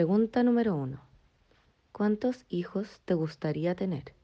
Pregunta número uno. ¿Cuántos hijos te gustaría tener?